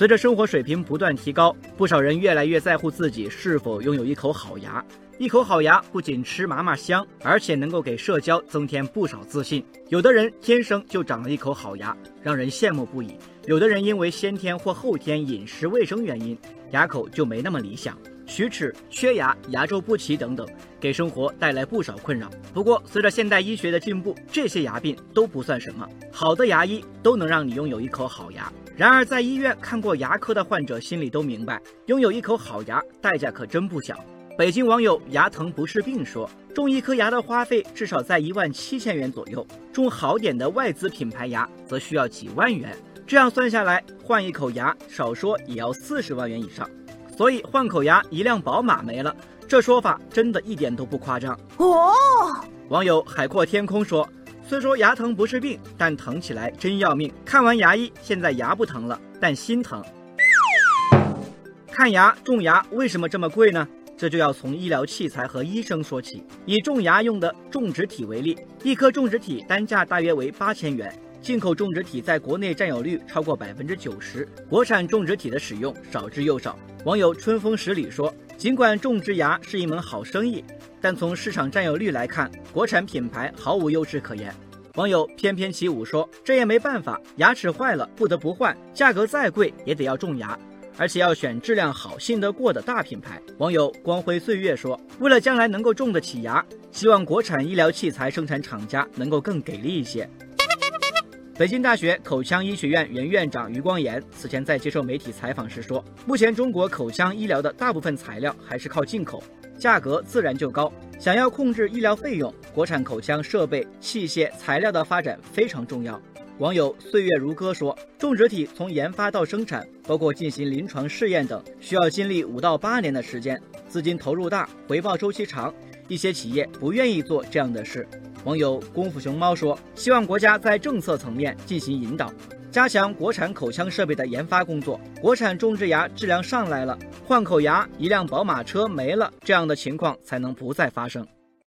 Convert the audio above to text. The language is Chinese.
随着生活水平不断提高，不少人越来越在乎自己是否拥有一口好牙。一口好牙不仅吃嘛嘛香，而且能够给社交增添不少自信。有的人天生就长了一口好牙，让人羡慕不已；有的人因为先天或后天饮食卫生原因，牙口就没那么理想，龋齿、缺牙、牙周不齐等等，给生活带来不少困扰。不过，随着现代医学的进步，这些牙病都不算什么，好的牙医都能让你拥有一口好牙。然而，在医院看过牙科的患者心里都明白，拥有一口好牙代价可真不小。北京网友牙疼不是病说，种一颗牙的花费至少在一万七千元左右，种好点的外资品牌牙则需要几万元。这样算下来，换一口牙少说也要四十万元以上。所以换口牙一辆宝马没了，这说法真的一点都不夸张哦。网友海阔天空说，虽说牙疼不是病，但疼起来真要命。看完牙医，现在牙不疼了，但心疼。看牙种牙为什么这么贵呢？这就要从医疗器材和医生说起。以种牙用的种植体为例，一颗种植体单价大约为八千元。进口种植体在国内占有率超过百分之九十，国产种植体的使用少之又少。网友春风十里说，尽管种植牙是一门好生意，但从市场占有率来看，国产品牌毫无优势可言。网友翩翩起舞说，这也没办法，牙齿坏了不得不换，价格再贵也得要种牙。而且要选质量好、信得过的大品牌。网友光辉岁月说：“为了将来能够种得起牙，希望国产医疗器材生产厂家能够更给力一些。”北京大学口腔医学院原院长余光炎此前在接受媒体采访时说：“目前中国口腔医疗的大部分材料还是靠进口，价格自然就高。想要控制医疗费用，国产口腔设备、器械、材料的发展非常重要。”网友岁月如歌说，种植体从研发到生产，包括进行临床试验等，需要经历五到八年的时间，资金投入大，回报周期长，一些企业不愿意做这样的事。网友功夫熊猫说，希望国家在政策层面进行引导，加强国产口腔设备的研发工作，国产种植牙质量上来了，换口牙一辆宝马车没了，这样的情况才能不再发生。